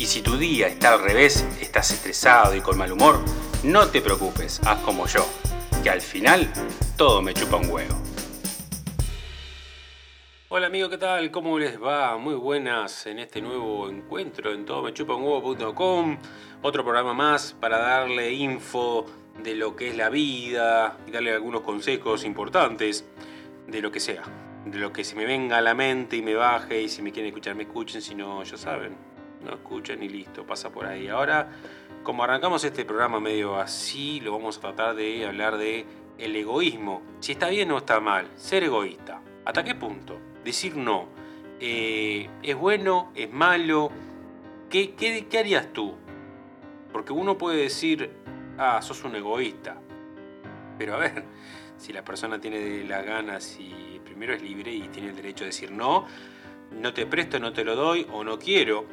Y si tu día está al revés, estás estresado y con mal humor, no te preocupes, haz como yo, que al final todo me chupa un huevo. Hola amigo, ¿qué tal? ¿Cómo les va? Muy buenas en este nuevo encuentro en todomechupanhuevo.com. Otro programa más para darle info de lo que es la vida y darle algunos consejos importantes de lo que sea. De lo que se me venga a la mente y me baje y si me quieren escuchar me escuchen, si no, ya saben, no escuchen y listo, pasa por ahí. Ahora, como arrancamos este programa medio así, lo vamos a tratar de hablar de el egoísmo. Si está bien o está mal, ser egoísta. ¿Hasta qué punto? decir no. Eh, ¿Es bueno? ¿Es malo? ¿Qué, qué, harías tú? Porque uno puede decir, ah, sos un egoísta. Pero a ver, si la persona tiene las ganas y primero es libre y tiene el derecho de decir no, no te presto, no te lo doy o no quiero.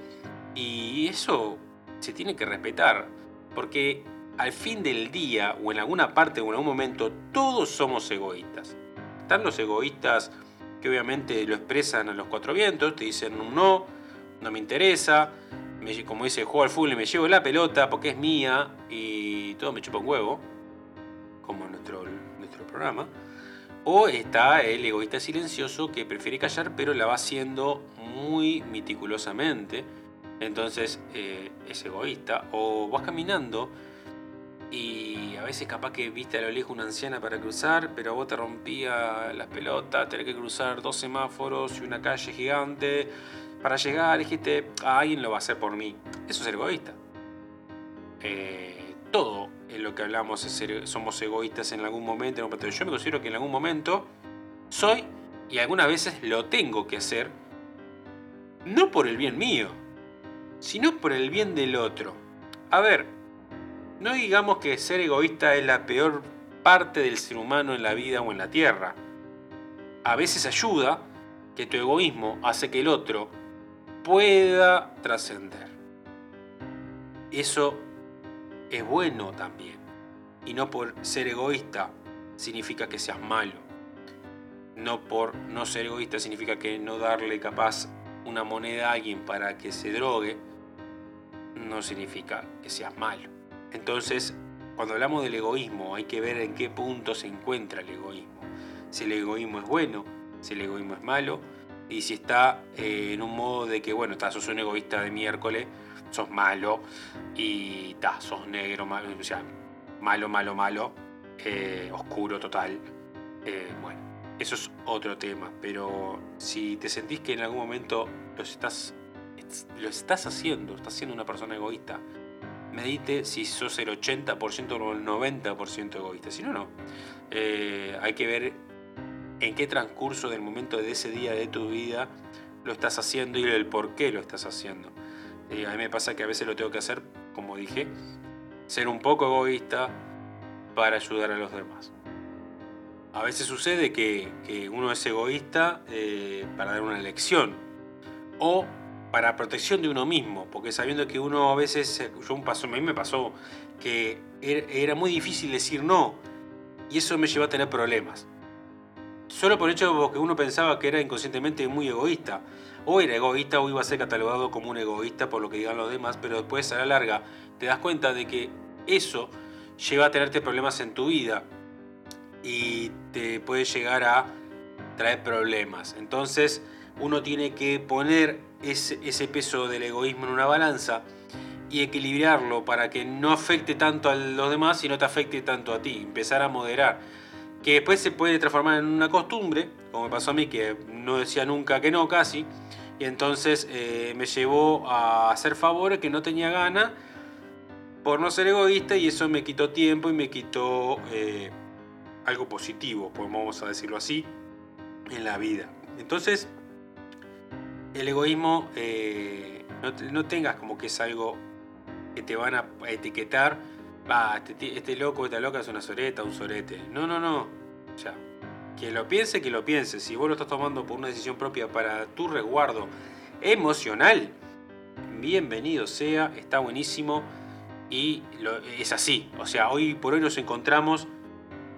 Y eso se tiene que respetar. Porque al fin del día o en alguna parte o en algún momento todos somos egoístas. Están los egoístas que obviamente lo expresan a los cuatro vientos, te dicen un no, no me interesa, como dice, juego al fútbol y me llevo la pelota porque es mía y todo me chupa un huevo, como nuestro, nuestro programa. O está el egoísta silencioso que prefiere callar pero la va haciendo muy meticulosamente. Entonces eh, es egoísta. O vas caminando y a veces capaz que viste a lo lejos una anciana para cruzar, pero vos te rompía las pelotas, tenés que cruzar dos semáforos y una calle gigante para llegar, dijiste, ah, alguien lo va a hacer por mí. Eso es egoísta. Eh, todo en lo que hablamos es ser, somos egoístas en algún momento, pero yo me considero que en algún momento soy y algunas veces lo tengo que hacer, no por el bien mío, sino por el bien del otro. A ver, no digamos que ser egoísta es la peor parte del ser humano en la vida o en la tierra. A veces ayuda que tu egoísmo hace que el otro pueda trascender. Eso es bueno también. Y no por ser egoísta significa que seas malo. No por no ser egoísta significa que no darle capaz una moneda a alguien para que se drogue. No significa que seas malo. Entonces, cuando hablamos del egoísmo, hay que ver en qué punto se encuentra el egoísmo. Si el egoísmo es bueno, si el egoísmo es malo, y si está eh, en un modo de que, bueno, estás, sos un egoísta de miércoles, sos malo, y ta, sos negro, malo, o sea, malo, malo, malo, eh, oscuro total. Eh, bueno, eso es otro tema, pero si te sentís que en algún momento lo estás, lo estás haciendo, estás siendo una persona egoísta, medite si sos el 80% o el 90% egoísta. Si no, no. Eh, hay que ver en qué transcurso del momento de ese día de tu vida lo estás haciendo y el por qué lo estás haciendo. Eh, a mí me pasa que a veces lo tengo que hacer, como dije, ser un poco egoísta para ayudar a los demás. A veces sucede que, uno es egoísta eh, para dar una lección o para protección de uno mismo, porque sabiendo que uno a veces, eh, yo un paso, a mí me pasó que er, era muy difícil decir no, y eso me llevó a tener problemas. Solo por el hecho de que uno pensaba que era inconscientemente muy egoísta, o era egoísta o iba a ser catalogado como un egoísta por lo que digan los demás, pero después a la larga te das cuenta de que eso lleva a tenerte problemas en tu vida y te puede llegar a traer problemas. Entonces uno tiene que poner ese, peso del egoísmo en una balanza y equilibrarlo para que no afecte tanto a los demás y no te afecte tanto a ti. Empezar a moderar. Que después se puede transformar en una costumbre, como me pasó a mí, que no decía nunca que no casi. Y entonces eh, me llevó a hacer favores que no tenía gana por no ser egoísta y eso me quitó tiempo y me quitó eh, algo positivo, vamos a decirlo así, en la vida. Entonces, el egoísmo, eh, no, tengas como que es algo que te van a etiquetar, va, este, este, loco, esta loca es una soreta, un sorete. No, no, no. Ya. Que lo piense, que lo piense. Si vos lo estás tomando por una decisión propia para tu resguardo emocional, bienvenido sea, está buenísimo y es así. O sea, hoy por hoy nos encontramos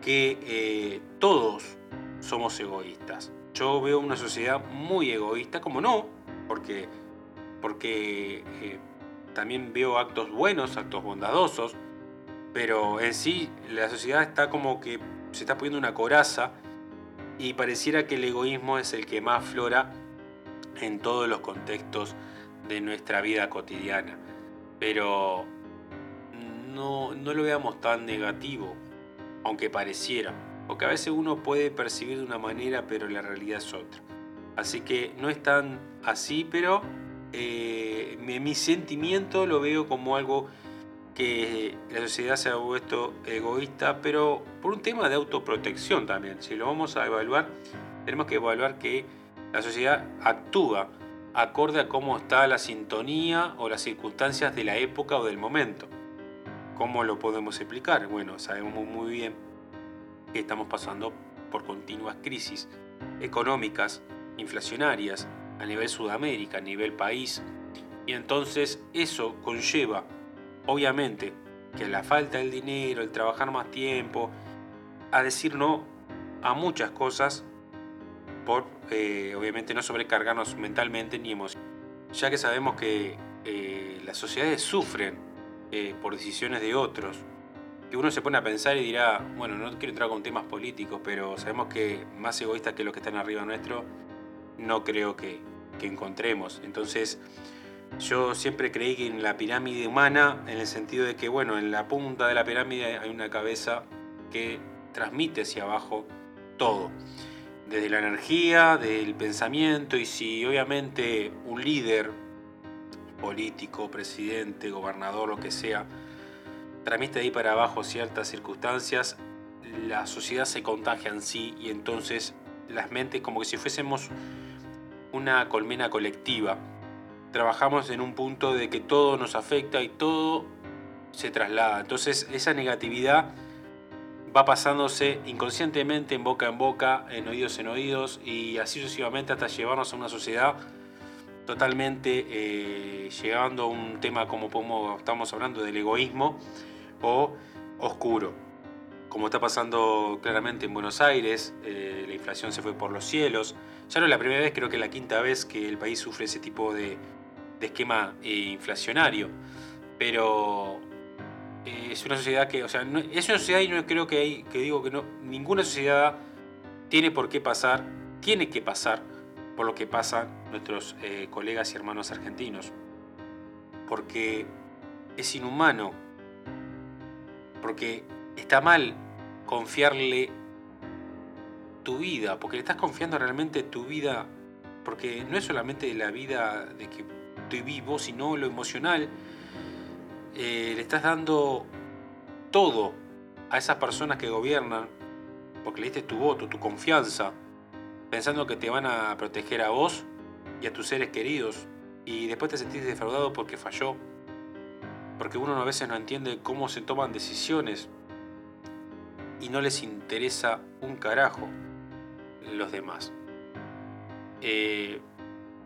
que eh, todos somos egoístas. Yo veo una sociedad muy egoísta, como no, porque, porque eh, también veo actos buenos, actos bondadosos, pero en sí la sociedad está como que se está poniendo una coraza y pareciera que el egoísmo es el que más flora en todos los contextos de nuestra vida cotidiana. Pero no, no lo veamos tan negativo, aunque pareciera, porque a veces uno puede percibir de una manera, pero la realidad es otra. Así que no es tan así, pero eh, mi, sentimiento lo veo como algo que la sociedad se ha vuelto egoísta, pero por un tema de autoprotección también. Si lo vamos a evaluar, tenemos que evaluar que la sociedad actúa acorde a cómo está la sintonía o las circunstancias de la época o del momento. ¿Cómo lo podemos explicar? Bueno, sabemos muy bien que estamos pasando por continuas crisis económicas, inflacionarias, a nivel Sudamérica, a nivel país. Y entonces eso conlleva, obviamente, que la falta del dinero, el trabajar más tiempo, a decir no a muchas cosas, por eh, obviamente no sobrecargarnos mentalmente ni emocionalmente. Ya que sabemos que eh, las sociedades sufren eh, por decisiones de otros. Que uno se pone a pensar y dirá, bueno, no quiero entrar con temas políticos, pero sabemos que más egoístas que los que están arriba nuestro, no creo que, que encontremos. Entonces, yo siempre creí que en la pirámide humana, en el sentido de que, bueno, en la punta de la pirámide hay una cabeza que transmite hacia abajo todo. Desde la energía, del pensamiento, y si obviamente un líder político, presidente, gobernador, lo que sea, transmite de ahí para abajo ciertas circunstancias, la sociedad se contagia en sí y entonces las mentes como que si fuésemos una colmena colectiva. Trabajamos en un punto de que todo nos afecta y todo se traslada. Entonces esa negatividad va pasándose inconscientemente en boca en boca, en oídos en oídos y así sucesivamente hasta llevarnos a una sociedad totalmente eh, llegando a un tema como estamos hablando del egoísmo o oscuro. Como está pasando claramente en Buenos Aires, eh, la inflación se fue por los cielos. Ya no es la primera vez, creo que es la quinta vez que el país sufre ese tipo de, esquema eh, inflacionario. Pero es una sociedad que, o sea, es una sociedad y no creo que hay, que digo que no, ninguna sociedad tiene por qué pasar, tiene que pasar por lo que pasan nuestros eh, colegas y hermanos argentinos. Porque es inhumano, porque está mal confiarle tu vida, porque le estás confiando realmente tu vida, porque no es solamente la vida de que estoy vivo, sino lo emocional. Eh, le estás dando todo a esas personas que gobiernan, porque le diste tu voto, tu confianza, pensando que te van a proteger a vos y a tus seres queridos y después te sentís defraudado porque falló. Porque uno a veces no entiende cómo se toman decisiones y no les interesa un carajo los demás. Eh,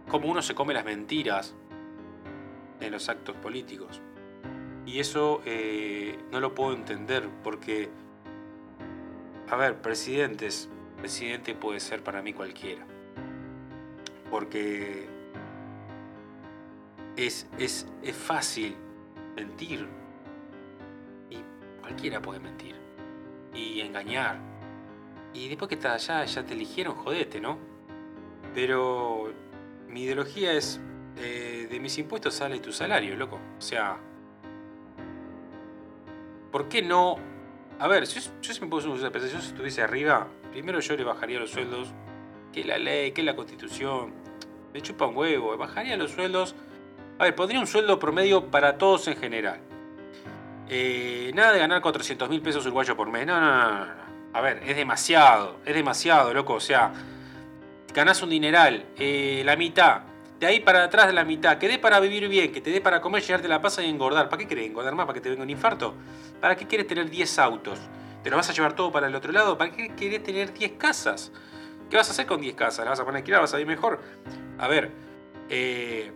como uno se come las mentiras en los actos políticos. Y eso eh, no lo puedo entender porque, a ver, presidentes, presidente puede ser para mí cualquiera. Porque es, es, es fácil mentir. Y cualquiera puede mentir. Y engañar. Y después que estás allá, ya te eligieron, jodete, ¿no? Pero mi ideología es, eh, de mis impuestos sale tu salario, loco. O sea, ¿por qué no? A ver, yo, yo si me pongo una si estuviese arriba, Primero yo le bajaría los sueldos, que la ley, que la constitución. Me chupa un huevo, bajaría los sueldos. A ver, pondría un sueldo promedio para todos en general. Eh, nada de ganar 400 mil pesos uruguayos por mes. No, no, no. A ver, es demasiado, es demasiado, loco. O sea, ganás un dineral, eh, la mitad de ahí para atrás de la mitad, que dé para vivir bien, que te dé para comer, llegarte la pasa y engordar. ¿Para qué querés engordar más? ¿Para que te venga un infarto? ¿Para qué quieres tener 10 autos? ¿Te lo vas a llevar todo para el otro lado? ¿Para qué querés tener 10 casas? ¿Qué vas a hacer con 10 casas? ¿Las vas a poner a alquilar? ¿Vas a ir mejor? A ver, eh,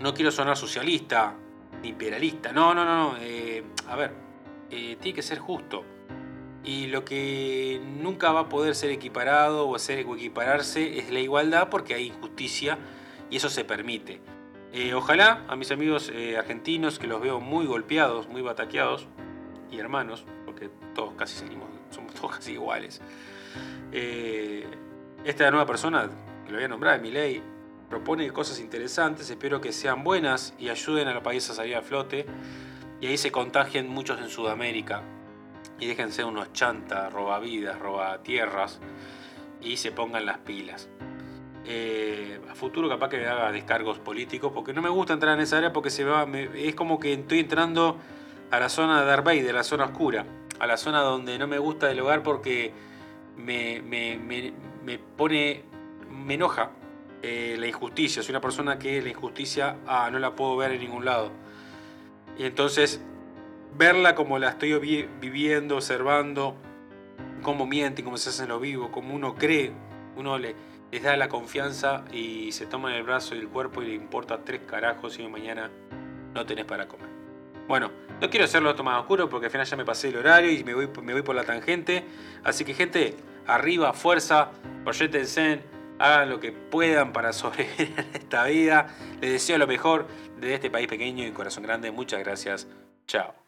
no quiero sonar socialista ni imperialista. No, no, no, no. Eh, a ver, eh, tiene que ser justo. Y lo que nunca va a poder ser equiparado o, hacer, equipararse es la igualdad porque hay injusticia y eso se permite. ojalá a mis amigos argentinos que los veo muy golpeados, muy bataqueados, y hermanos, porque todos casi salimos, somos todos casi iguales. Esta nueva persona, que lo voy a nombrar, propone cosas interesantes, espero que sean buenas y ayuden a los países a salir a flote y ahí se contagien muchos en Sudamérica y déjense unos chantas, roba vidas, roba tierras y se pongan las pilas. Eh, a futuro capaz que haga descargos políticos porque no me gusta entrar en esa área porque se va, es como que estoy entrando a la zona de Darby, de la zona oscura, a la zona donde no me gusta del hogar porque me, me, me, me pone, me enoja eh, la injusticia. Soy una persona que la injusticia ah, no la puedo ver en ningún lado. Y entonces, verla como la estoy viviendo, observando, cómo miente, cómo se hace en lo vivo, cómo uno cree, uno le, les da la confianza y se toma en el brazo y el cuerpo y le importa tres carajos y mañana no tenés para comer. Bueno, no quiero hacerlo más oscuro porque al final ya me pasé el horario y me voy, me voy por la tangente. Así que gente, arriba, fuerza, proyectense hagan lo que puedan para sobrevivir en esta vida. Les deseo lo mejor desde este país pequeño y corazón grande. Muchas gracias. Chao.